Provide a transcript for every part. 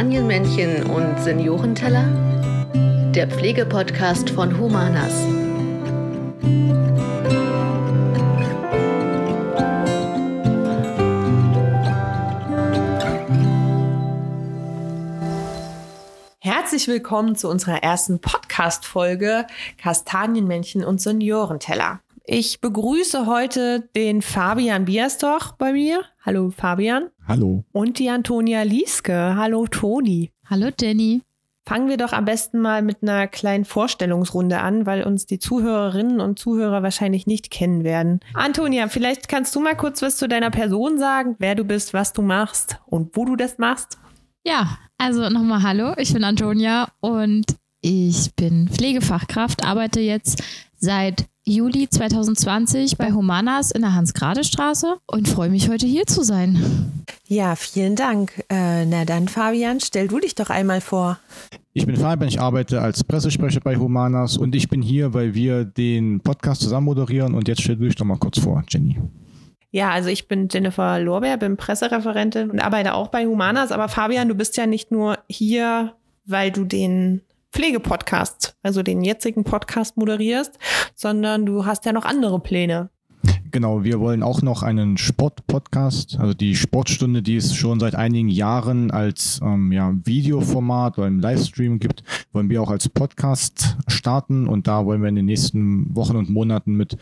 Kastanienmännchen und Seniorenteller? Der Pflegepodcast von Humanas. Herzlich willkommen zu unserer ersten Podcast-Folge Kastanienmännchen und Seniorenteller. Ich begrüße heute den Fabian Bierstorch bei mir. Hallo Fabian. Hallo. Und die Antonia Lieske. Hallo Toni. Hallo Jenny. Fangen wir doch am besten mal mit einer kleinen Vorstellungsrunde an, weil uns die Zuhörerinnen und Zuhörer wahrscheinlich nicht kennen werden. Antonia, vielleicht kannst du mal kurz was zu deiner Person sagen, wer du bist, was du machst und wo du das machst. Ja, also nochmal Hallo, ich bin Antonia und ich bin Pflegefachkraft, arbeite jetzt seit Juli 2020 bei Humanas in der Hans-Grade-Straße und freue mich heute hier zu sein. Ja, vielen Dank. Äh, na dann, Fabian, stell du dich doch einmal vor. Ich bin Fabian, ich arbeite als Pressesprecher bei Humanas und ich bin hier, weil wir den Podcast zusammen moderieren und jetzt stell du dich doch mal kurz vor, Jenny. Ja, also ich bin Jennifer Lorbeer, bin Pressereferentin und arbeite auch bei Humanas. Aber Fabian, du bist ja nicht nur hier, weil du den Pflegepodcast, also den jetzigen Podcast moderierst, sondern du hast ja noch andere Pläne. Genau, wir wollen auch noch einen Sport-Podcast, also die Sportstunde, die es schon seit einigen Jahren als ähm, ja, Videoformat oder im Livestream gibt, wollen wir auch als Podcast starten und da wollen wir in den nächsten Wochen und Monaten mit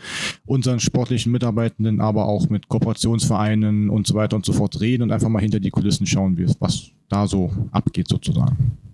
unseren sportlichen Mitarbeitenden, aber auch mit Kooperationsvereinen und so weiter und so fort reden und einfach mal hinter die Kulissen schauen, wie es, was da so abgeht sozusagen.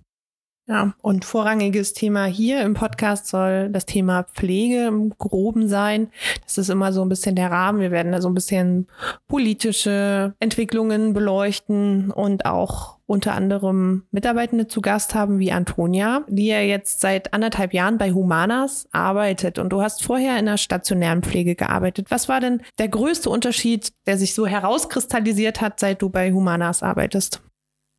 Ja, und vorrangiges Thema hier im Podcast soll das Thema Pflege im Groben sein. Das ist immer so ein bisschen der Rahmen. Wir werden da so ein bisschen politische Entwicklungen beleuchten und auch unter anderem Mitarbeitende zu Gast haben wie Antonia, die ja jetzt seit anderthalb Jahren bei Humanas arbeitet. Und du hast vorher in der stationären Pflege gearbeitet. Was war denn der größte Unterschied, der sich so herauskristallisiert hat, seit du bei Humanas arbeitest?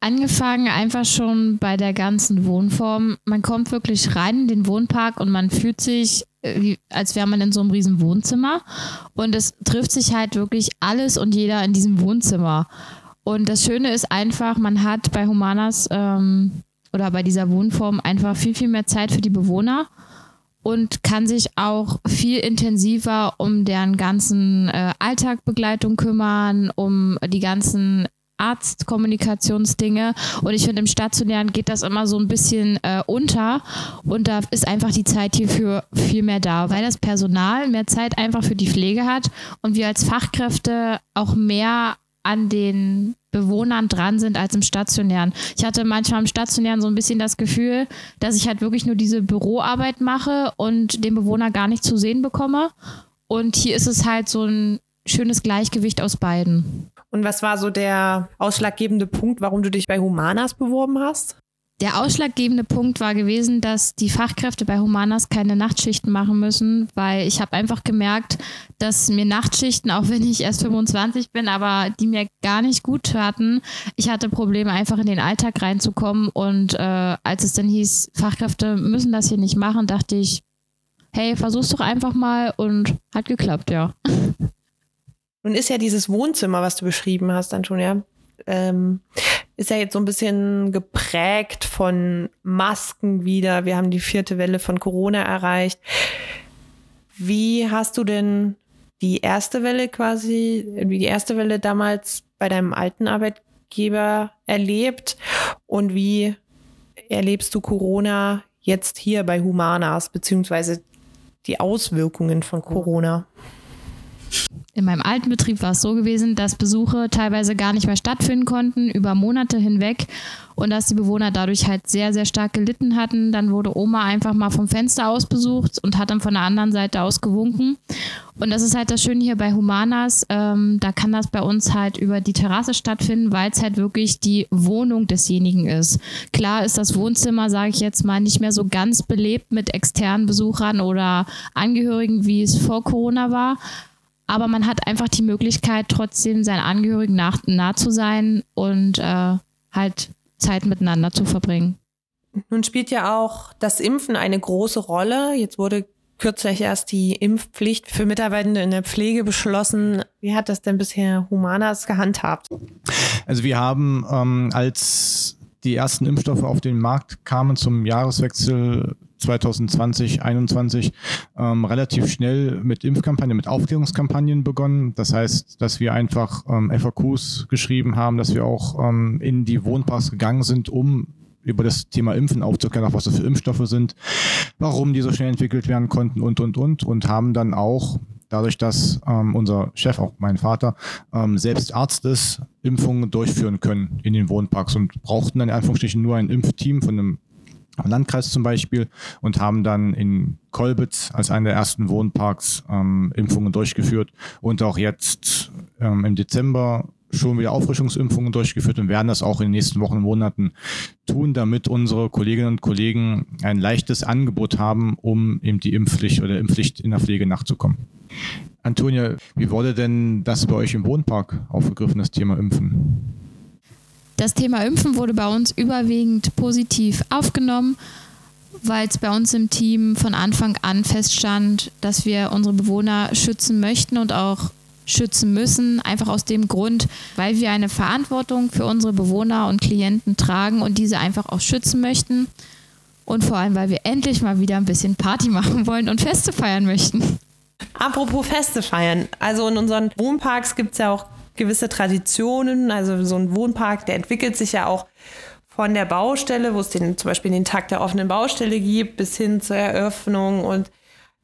Angefangen einfach schon bei der ganzen Wohnform. Man kommt wirklich rein in den Wohnpark und man fühlt sich, äh, wie, als wäre man in so einem riesen Wohnzimmer. Und es trifft sich halt wirklich alles und jeder in diesem Wohnzimmer. Und das Schöne ist einfach, man hat bei Humanas ähm, oder bei dieser Wohnform einfach viel, viel mehr Zeit für die Bewohner und kann sich auch viel intensiver um deren ganzen äh, Alltagbegleitung kümmern, um die ganzen Arztkommunikationsdinge und ich finde, im Stationären geht das immer so ein bisschen äh, unter und da ist einfach die Zeit hierfür viel mehr da, weil das Personal mehr Zeit einfach für die Pflege hat und wir als Fachkräfte auch mehr an den Bewohnern dran sind als im Stationären. Ich hatte manchmal im Stationären so ein bisschen das Gefühl, dass ich halt wirklich nur diese Büroarbeit mache und den Bewohner gar nicht zu sehen bekomme. Und hier ist es halt so ein schönes Gleichgewicht aus beiden. Und was war so der ausschlaggebende Punkt, warum du dich bei Humanas beworben hast? Der ausschlaggebende Punkt war gewesen, dass die Fachkräfte bei Humanas keine Nachtschichten machen müssen, weil ich habe einfach gemerkt, dass mir Nachtschichten, auch wenn ich erst 25 bin, aber die mir gar nicht gut taten. Ich hatte Probleme, einfach in den Alltag reinzukommen und äh, als es dann hieß, Fachkräfte müssen das hier nicht machen, dachte ich, hey, versuch's doch einfach mal und hat geklappt, ja. Nun ist ja dieses Wohnzimmer, was du beschrieben hast, Antonia, ähm, ist ja jetzt so ein bisschen geprägt von Masken wieder. Wir haben die vierte Welle von Corona erreicht. Wie hast du denn die erste Welle quasi, wie die erste Welle damals bei deinem alten Arbeitgeber erlebt und wie erlebst du Corona jetzt hier bei Humanas, beziehungsweise die Auswirkungen von Corona? In meinem alten Betrieb war es so gewesen, dass Besuche teilweise gar nicht mehr stattfinden konnten, über Monate hinweg. Und dass die Bewohner dadurch halt sehr, sehr stark gelitten hatten. Dann wurde Oma einfach mal vom Fenster aus besucht und hat dann von der anderen Seite aus gewunken. Und das ist halt das Schöne hier bei Humanas. Ähm, da kann das bei uns halt über die Terrasse stattfinden, weil es halt wirklich die Wohnung desjenigen ist. Klar ist das Wohnzimmer, sage ich jetzt mal, nicht mehr so ganz belebt mit externen Besuchern oder Angehörigen, wie es vor Corona war aber man hat einfach die Möglichkeit, trotzdem seinen Angehörigen nach, nah zu sein und äh, halt Zeit miteinander zu verbringen. Nun spielt ja auch das Impfen eine große Rolle. Jetzt wurde kürzlich erst die Impfpflicht für Mitarbeitende in der Pflege beschlossen. Wie hat das denn bisher Humanas gehandhabt? Also wir haben ähm, als die ersten Impfstoffe auf den Markt kamen zum Jahreswechsel 2020, 2021 ähm, relativ schnell mit Impfkampagnen, mit Aufklärungskampagnen begonnen. Das heißt, dass wir einfach ähm, FAQs geschrieben haben, dass wir auch ähm, in die Wohnparks gegangen sind, um über das Thema Impfen aufzuklären, auch was das für Impfstoffe sind, warum die so schnell entwickelt werden konnten und, und, und. Und haben dann auch dadurch, dass ähm, unser Chef, auch mein Vater, ähm, selbst Arzt ist, Impfungen durchführen können in den Wohnparks und brauchten dann in Anführungsstrichen nur ein Impfteam von einem Landkreis zum Beispiel und haben dann in Kolbitz als einer der ersten Wohnparks ähm, Impfungen durchgeführt und auch jetzt ähm, im Dezember schon wieder Auffrischungsimpfungen durchgeführt und werden das auch in den nächsten Wochen und Monaten tun, damit unsere Kolleginnen und Kollegen ein leichtes Angebot haben, um eben die Impfpflicht oder Impfpflicht in der Pflege nachzukommen. Antonia, wie wurde denn das bei euch im Wohnpark aufgegriffen, das Thema Impfen? Das Thema Impfen wurde bei uns überwiegend positiv aufgenommen, weil es bei uns im Team von Anfang an feststand, dass wir unsere Bewohner schützen möchten und auch schützen müssen, einfach aus dem Grund, weil wir eine Verantwortung für unsere Bewohner und Klienten tragen und diese einfach auch schützen möchten. Und vor allem, weil wir endlich mal wieder ein bisschen Party machen wollen und Feste feiern möchten. Apropos Feste feiern. Also in unseren Wohnparks gibt es ja auch gewisse Traditionen. Also so ein Wohnpark, der entwickelt sich ja auch von der Baustelle, wo es den, zum Beispiel den Tag der offenen Baustelle gibt, bis hin zur Eröffnung und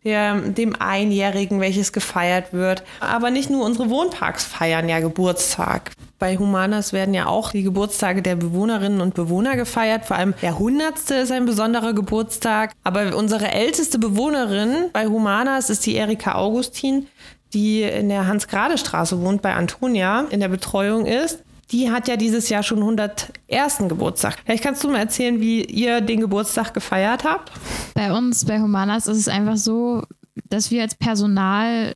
der, dem Einjährigen, welches gefeiert wird. Aber nicht nur unsere Wohnparks feiern ja Geburtstag. Bei Humanas werden ja auch die Geburtstage der Bewohnerinnen und Bewohner gefeiert. Vor allem der hundertste ist ein besonderer Geburtstag. Aber unsere älteste Bewohnerin bei Humanas ist die Erika Augustin, die in der Hans-Grade-Straße wohnt, bei Antonia in der Betreuung ist. Die hat ja dieses Jahr schon 101. Geburtstag. Vielleicht kannst du mal erzählen, wie ihr den Geburtstag gefeiert habt? Bei uns, bei Humanas, ist es einfach so, dass wir als Personal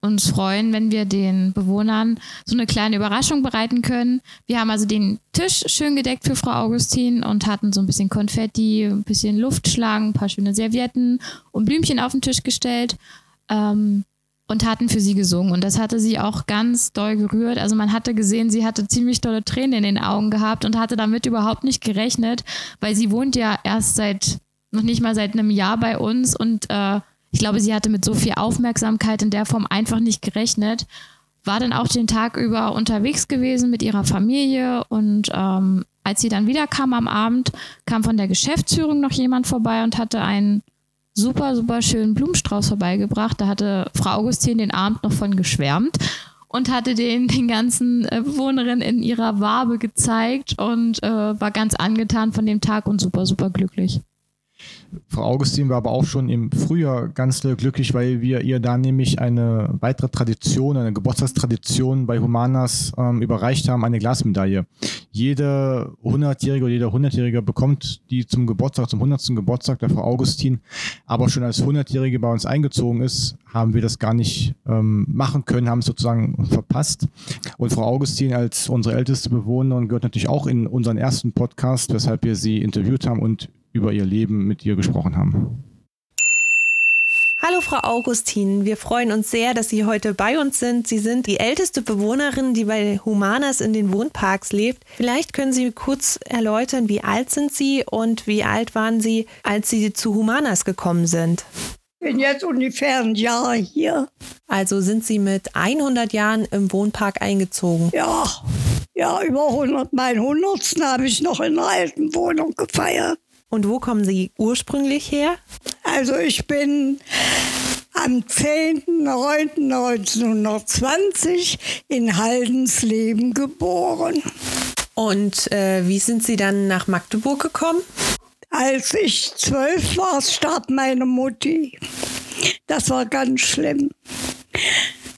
uns freuen, wenn wir den Bewohnern so eine kleine Überraschung bereiten können. Wir haben also den Tisch schön gedeckt für Frau Augustin und hatten so ein bisschen Konfetti, ein bisschen Luftschlangen, ein paar schöne Servietten und Blümchen auf den Tisch gestellt. Ähm, und hatten für sie gesungen. Und das hatte sie auch ganz doll gerührt. Also man hatte gesehen, sie hatte ziemlich tolle Tränen in den Augen gehabt und hatte damit überhaupt nicht gerechnet, weil sie wohnt ja erst seit, noch nicht mal seit einem Jahr bei uns und äh, ich glaube, sie hatte mit so viel Aufmerksamkeit in der Form einfach nicht gerechnet. War dann auch den Tag über unterwegs gewesen mit ihrer Familie und ähm, als sie dann wiederkam am Abend, kam von der Geschäftsführung noch jemand vorbei und hatte einen super, super schönen Blumenstrauß vorbeigebracht. Da hatte Frau Augustin den Abend noch von geschwärmt und hatte den den ganzen äh, Bewohnerinnen in ihrer Wabe gezeigt und äh, war ganz angetan von dem Tag und super, super glücklich. Frau Augustin war aber auch schon im Frühjahr ganz glücklich, weil wir ihr da nämlich eine weitere Tradition, eine Geburtstagstradition bei Humanas ähm, überreicht haben, eine Glasmedaille. Jede 100-Jährige oder jeder 100-Jährige bekommt die zum Geburtstag, zum 100. Geburtstag der Frau Augustin. Aber schon als 100-Jährige bei uns eingezogen ist, haben wir das gar nicht ähm, machen können, haben es sozusagen verpasst. Und Frau Augustin als unsere älteste Bewohnerin gehört natürlich auch in unseren ersten Podcast, weshalb wir sie interviewt haben und über ihr Leben mit ihr gesprochen haben. Hallo Frau Augustin, wir freuen uns sehr, dass Sie heute bei uns sind. Sie sind die älteste Bewohnerin, die bei Humanas in den Wohnparks lebt. Vielleicht können Sie kurz erläutern, wie alt sind Sie und wie alt waren Sie, als Sie zu Humanas gekommen sind? Ich bin jetzt ungefähr ein Jahr hier. Also sind Sie mit 100 Jahren im Wohnpark eingezogen? Ja, ja, über 100. Mein 100. habe ich noch in einer alten Wohnung gefeiert. Und wo kommen Sie ursprünglich her? Also ich bin am 10.09.1920 in Haldensleben geboren. Und äh, wie sind Sie dann nach Magdeburg gekommen? Als ich zwölf war, starb meine Mutti. Das war ganz schlimm.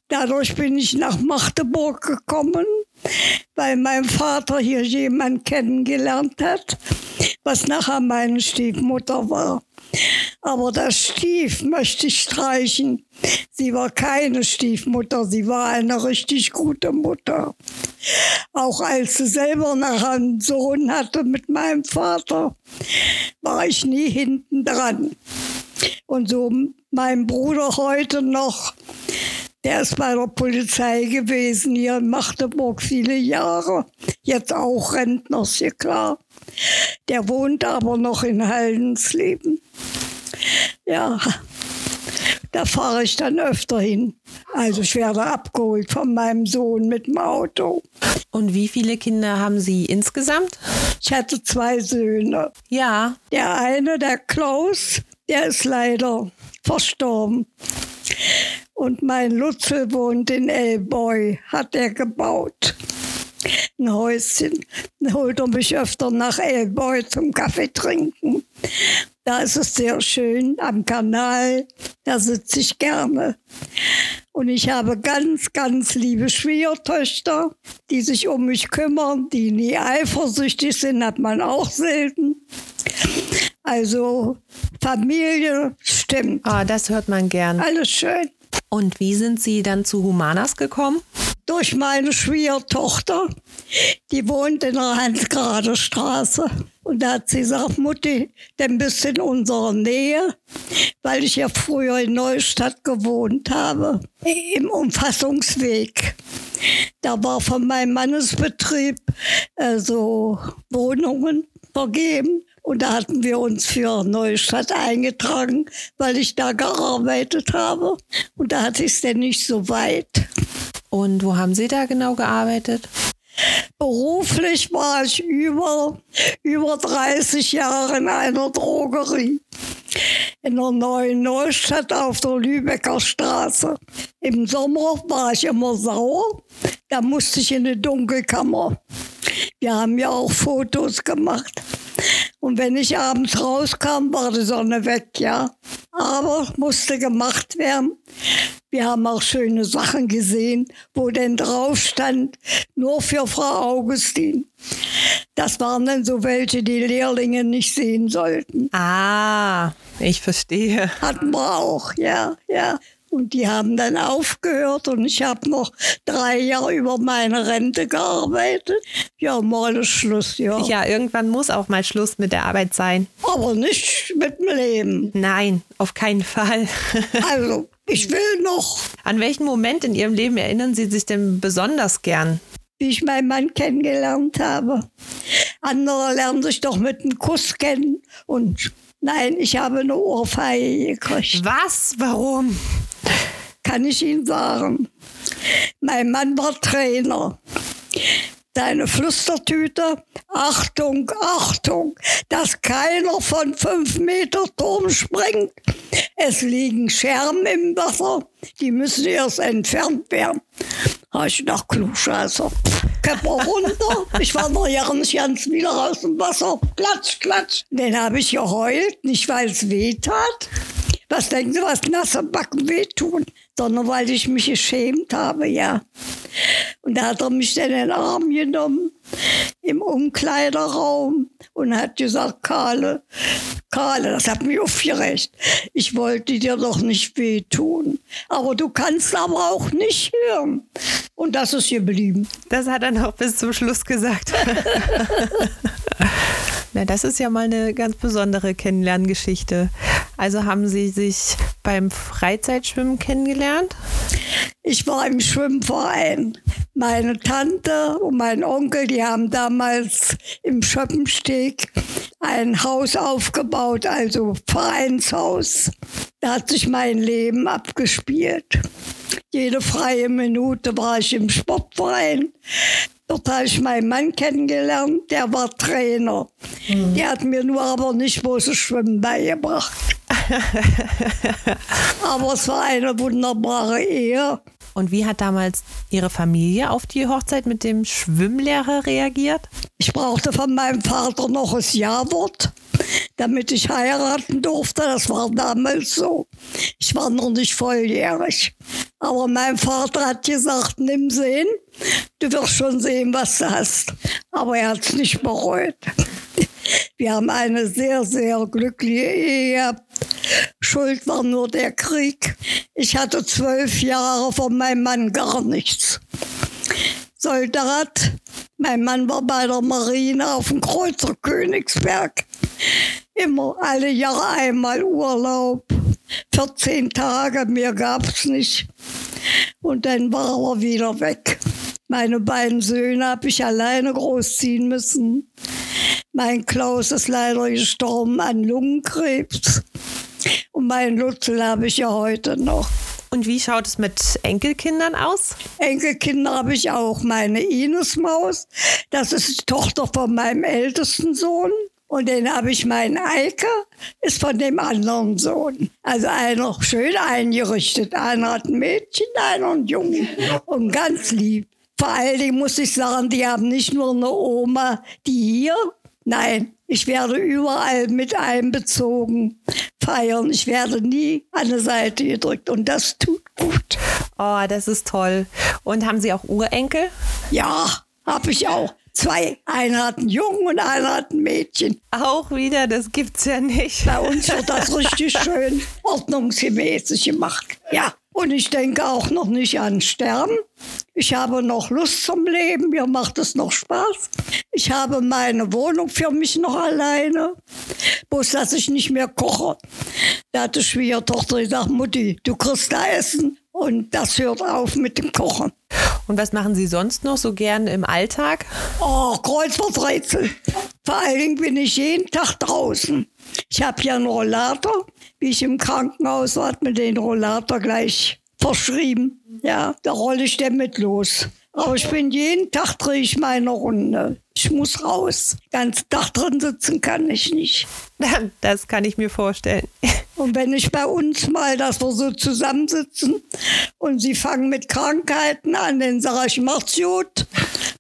Dadurch bin ich nach Magdeburg gekommen, weil mein Vater hier jemanden kennengelernt hat, was nachher meine Stiefmutter war. Aber das Stief möchte ich streichen. Sie war keine Stiefmutter, sie war eine richtig gute Mutter. Auch als sie selber nachher einen Sohn hatte mit meinem Vater, war ich nie hinten dran. Und so mein Bruder heute noch, der ist bei der Polizei gewesen hier in Magdeburg viele Jahre. Jetzt auch Rentner, ist ja klar. Der wohnt aber noch in Haldensleben. Ja, da fahre ich dann öfter hin. Also ich werde abgeholt von meinem Sohn mit dem Auto. Und wie viele Kinder haben Sie insgesamt? Ich hatte zwei Söhne. Ja. Der eine, der Klaus, der ist leider verstorben. Und mein Lutzel wohnt in Elboy, hat er gebaut. Ein Häuschen. Holt er mich öfter nach Elboy zum Kaffee trinken. Da ist es sehr schön am Kanal. Da sitze ich gerne. Und ich habe ganz, ganz liebe Schwiegertöchter, die sich um mich kümmern, die nie eifersüchtig sind, hat man auch selten. Also Familie stimmt. Ah, das hört man gern. Alles schön. Und wie sind Sie dann zu Humanas gekommen? Durch meine Schwiegertochter. Die wohnt in der Hansgrade Straße. Und da hat sie gesagt, Mutti, denn bist in unserer Nähe, weil ich ja früher in Neustadt gewohnt habe, im Umfassungsweg. Da war von meinem Mannesbetrieb äh, so Wohnungen vergeben. Und da hatten wir uns für Neustadt eingetragen, weil ich da gearbeitet habe. Und da hatte ich es denn nicht so weit. Und wo haben Sie da genau gearbeitet? Beruflich war ich über, über 30 Jahre in einer Drogerie. In der neuen Neustadt auf der Lübecker Straße. Im Sommer war ich immer sauer. Da musste ich in eine Dunkelkammer. Wir haben ja auch Fotos gemacht. Und wenn ich abends rauskam, war die Sonne weg, ja. Aber musste gemacht werden. Wir haben auch schöne Sachen gesehen, wo denn drauf stand, nur für Frau Augustin. Das waren dann so welche, die Lehrlinge nicht sehen sollten. Ah, ich verstehe. Hatten wir auch, ja, ja. Und die haben dann aufgehört und ich habe noch drei Jahre über meine Rente gearbeitet. Ja, mal ist Schluss, ja. Ja, irgendwann muss auch mal Schluss mit der Arbeit sein. Aber nicht mit dem Leben. Nein, auf keinen Fall. Also, ich will noch, An welchen Moment in Ihrem Leben erinnern Sie sich denn besonders gern? wie ich meinen Mann kennengelernt habe. Andere lernen sich doch mit einem Kuss kennen. Und nein, ich habe eine Ohrfeige gekriegt. Was? Warum? Kann ich Ihnen sagen. Mein Mann war Trainer. Seine Flüstertüte, Achtung, Achtung, dass keiner von fünf Meter Turm springt. Es liegen Scherben im Wasser, die müssen erst entfernt werden. Habe ich gedacht, Klugscheißer. Köpfer runter, ich war noch ja nicht ganz wieder aus dem Wasser. Klatsch, klatsch. Den habe ich geheult, nicht weil es weh tat. Was denken Sie, was nasse Backen wehtun? Sondern weil ich mich geschämt habe, ja. Und da hat er mich dann in den Arm genommen im Umkleiderraum und hat gesagt, Karle, Karle, das hat mich aufgeregt. Ich wollte dir doch nicht wehtun. Aber du kannst aber auch nicht hören. Und das ist geblieben. Das hat er noch bis zum Schluss gesagt. Na, das ist ja mal eine ganz besondere Kennenlerngeschichte. Also haben Sie sich beim Freizeitschwimmen kennengelernt? Ich war im Schwimmverein. Meine Tante und mein Onkel, die haben damals im Schöppensteg ein Haus aufgebaut, also Vereinshaus. Da hat sich mein Leben abgespielt. Jede freie Minute war ich im Sportverein. Dort habe ich meinen Mann kennengelernt, der war Trainer. Der hat mir nur aber nicht bloß Schwimmen beigebracht. aber es war eine wunderbare Ehe. Und wie hat damals Ihre Familie auf die Hochzeit mit dem Schwimmlehrer reagiert? Ich brauchte von meinem Vater noch das Ja-Wort, damit ich heiraten durfte. Das war damals so. Ich war noch nicht volljährig. Aber mein Vater hat gesagt, nimm sie hin. Du wirst schon sehen, was du hast. Aber er hat es nicht bereut. Wir haben eine sehr, sehr glückliche Ehe gehabt. Schuld war nur der Krieg. Ich hatte zwölf Jahre von meinem Mann gar nichts. Soldat. Mein Mann war bei der Marine auf dem Kreuzer Königsberg. Immer alle Jahre einmal Urlaub. 14 Tage, mehr gab es nicht. Und dann war er wieder weg. Meine beiden Söhne habe ich alleine großziehen müssen. Mein Klaus ist leider gestorben an Lungenkrebs. Und meinen Lutzel habe ich ja heute noch. Und wie schaut es mit Enkelkindern aus? Enkelkinder habe ich auch. Meine Ines Maus, das ist die Tochter von meinem ältesten Sohn. Und den habe ich meinen Eike, ist von dem anderen Sohn. Also einer schön eingerichtet. Einer hat ein Mädchen, einer ein Jungen. Und ganz lieb. Vor allen Dingen muss ich sagen, die haben nicht nur eine Oma, die hier, nein, ich werde überall mit einbezogen feiern. Ich werde nie an die Seite gedrückt und das tut gut. Oh, das ist toll. Und haben Sie auch Urenkel? Ja, habe ich auch. Zwei. Einer hat einen Jungen und einer hat ein Mädchen. Auch wieder, das gibt's ja nicht. Bei uns wird das richtig schön ordnungsgemäß gemacht. Ja. Und ich denke auch noch nicht an Sterben. Ich habe noch Lust zum Leben. Mir macht es noch Spaß. Ich habe meine Wohnung für mich noch alleine. Bloß, dass ich nicht mehr koche. Da hat die Schwiegertochter gesagt, Mutti, du kriegst da Essen. Und das hört auf mit dem Kochen. Und was machen Sie sonst noch so gern im Alltag? Oh, Kreuzworträtsel. Vor allen Dingen bin ich jeden Tag draußen. Ich habe ja einen Rollator. Wie ich im Krankenhaus war, hat mir den Rollator gleich verschrieben. Ja, da rolle ich damit los. Aber ich bin jeden Tag drehe ich meine Runde. Ich muss raus. Ganz Tag drin sitzen kann ich nicht. Das kann ich mir vorstellen. Und wenn ich bei uns mal, dass wir so zusammensitzen und sie fangen mit Krankheiten an, dann sage ich, macht's gut.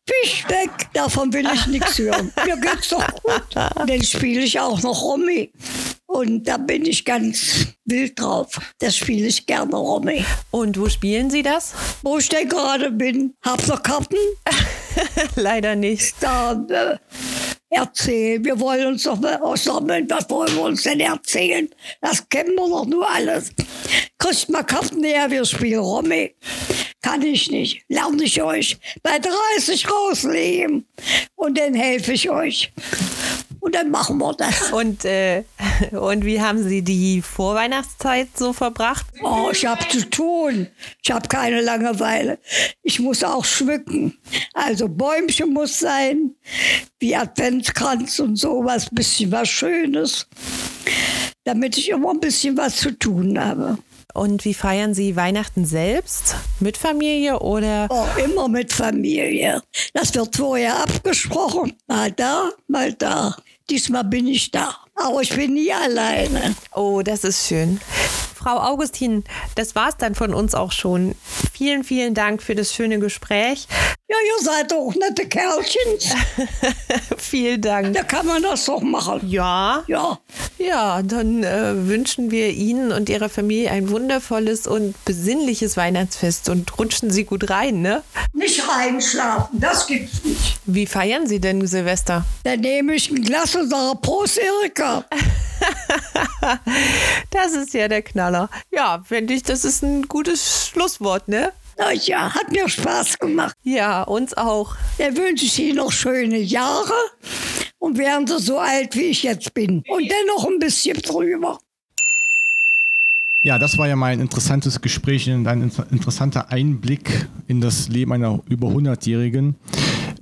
Fisch weg. Davon will ich nichts hören. Mir geht's doch gut. Dann spiele ich auch noch Romy. Und da bin ich ganz wild drauf. Das spiele ich gerne Romy. Und wo spielen Sie das? Wo ich denn gerade bin. Habt ihr Karten? Leider nicht. Dann äh, erzählen. Wir wollen uns doch mal aussammeln. Was wollen wir uns denn erzählen? Das kennen wir doch nur alles. Kriegt mal Karten her, wir spielen Romy. Kann ich nicht. Lerne ich euch. Bei 30 rauslegen. Und dann helfe ich euch. Und dann machen wir das. Und, äh, und wie haben Sie die Vorweihnachtszeit so verbracht? Oh, ich habe zu tun. Ich habe keine Langeweile. Ich muss auch schmücken. Also Bäumchen muss sein, wie Adventskranz und sowas, bisschen was Schönes, damit ich immer ein bisschen was zu tun habe. Und wie feiern Sie Weihnachten selbst? Mit Familie oder? Oh, immer mit Familie. Das wird vorher abgesprochen. Mal da, mal da. Diesmal bin ich da. Aber ich bin nie alleine. Oh, das ist schön. Frau Augustin, das war's dann von uns auch schon. Vielen, vielen Dank für das schöne Gespräch. Ja, ihr seid doch nette Kerlchen. vielen Dank. Da kann man das doch machen. Ja. Ja. Ja, dann äh, wünschen wir Ihnen und Ihrer Familie ein wundervolles und besinnliches Weihnachtsfest und rutschen Sie gut rein, ne? Nicht reinschlafen, das gibt's nicht. Wie feiern Sie denn Silvester? Dann nehme ich ein Glas und sage Prost, Erika. das ist ja der Knaller. Ja, finde ich, das ist ein gutes Schlusswort, ne? Na ja, hat mir Spaß gemacht. Ja, uns auch. Dann wünsche ich Ihnen noch schöne Jahre und werden Sie so alt, wie ich jetzt bin. Und dennoch ein bisschen drüber. Ja, das war ja mal ein interessantes Gespräch und ein interessanter Einblick in das Leben einer über 100-Jährigen.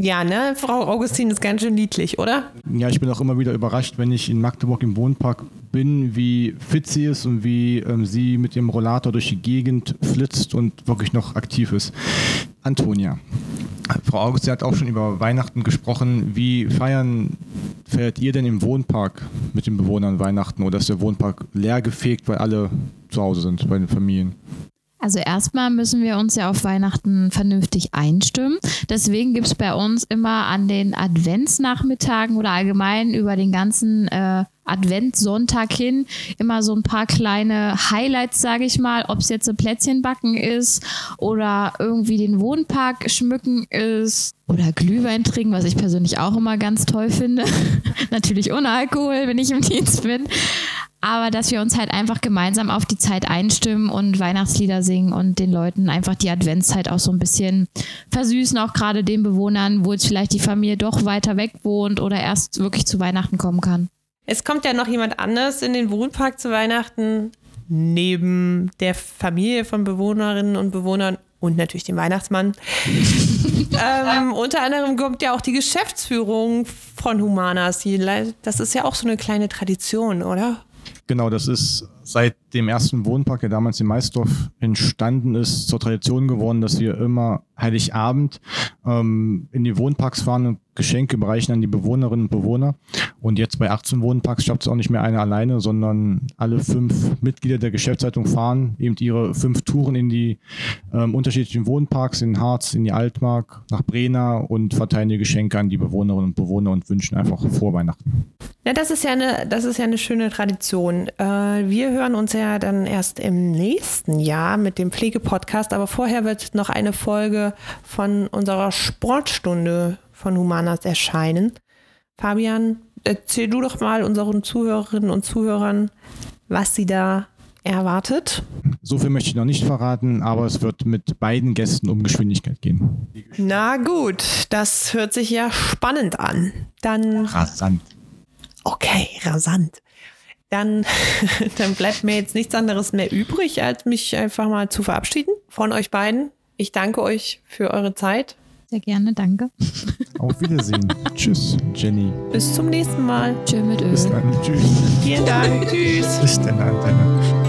Ja, ne, Frau Augustin ist ganz schön niedlich, oder? Ja, ich bin auch immer wieder überrascht, wenn ich in Magdeburg im Wohnpark bin, wie fit sie ist und wie ähm, sie mit ihrem Rollator durch die Gegend flitzt und wirklich noch aktiv ist. Antonia, Frau Augustin hat auch schon über Weihnachten gesprochen. Wie feiern, feiert ihr denn im Wohnpark mit den Bewohnern Weihnachten oder ist der Wohnpark leer gefegt, weil alle zu Hause sind bei den Familien? Also erstmal müssen wir uns ja auf Weihnachten vernünftig einstimmen. Deswegen gibt es bei uns immer an den Adventsnachmittagen oder allgemein über den ganzen äh, Adventssonntag hin immer so ein paar kleine Highlights, sage ich mal, ob es jetzt ein Plätzchenbacken ist oder irgendwie den Wohnpark schmücken ist oder Glühwein trinken, was ich persönlich auch immer ganz toll finde. Natürlich ohne Alkohol, wenn ich im Dienst bin. Aber dass wir uns halt einfach gemeinsam auf die Zeit einstimmen und Weihnachtslieder singen und den Leuten einfach die Adventszeit auch so ein bisschen versüßen, auch gerade den Bewohnern, wo jetzt vielleicht die Familie doch weiter weg wohnt oder erst wirklich zu Weihnachten kommen kann. Es kommt ja noch jemand anders in den Wohnpark zu Weihnachten, neben der Familie von Bewohnerinnen und Bewohnern und natürlich den Weihnachtsmann. ähm, unter anderem kommt ja auch die Geschäftsführung von Humanas. Das ist ja auch so eine kleine Tradition, oder? Genau, das ist seit dem ersten Wohnpark, der damals in Maisdorf entstanden ist, zur Tradition geworden, dass wir immer Heiligabend ähm, in die Wohnparks fahren und Geschenke bereichen an die Bewohnerinnen und Bewohner. Und jetzt bei 18 Wohnparks schafft es auch nicht mehr einer alleine, sondern alle fünf Mitglieder der Geschäftsleitung fahren eben ihre fünf Touren in die ähm, unterschiedlichen Wohnparks in Harz, in die Altmark, nach Brena und verteilen die Geschenke an die Bewohnerinnen und Bewohner und wünschen einfach vor Weihnachten. Ja, das ist ja eine, das ist ja eine schöne Tradition. Äh, wir hören uns ja dann erst im nächsten Jahr mit dem Pflegepodcast, aber vorher wird noch eine Folge von unserer Sportstunde von Humanas erscheinen. Fabian, erzähl du doch mal unseren Zuhörerinnen und Zuhörern, was sie da erwartet. So viel möchte ich noch nicht verraten, aber es wird mit beiden Gästen um Geschwindigkeit gehen. Na gut, das hört sich ja spannend an. Dann. Rasant. Okay, rasant dann, dann bleibt mir jetzt nichts anderes mehr übrig, als mich einfach mal zu verabschieden von euch beiden. Ich danke euch für eure Zeit. Sehr gerne, danke. Auf Wiedersehen. Tschüss, Jenny. Bis zum nächsten Mal. Tschö mit Öl. Bis dann. Tschüss. Vielen Dank. Tschüss. Bis dann, Antenne.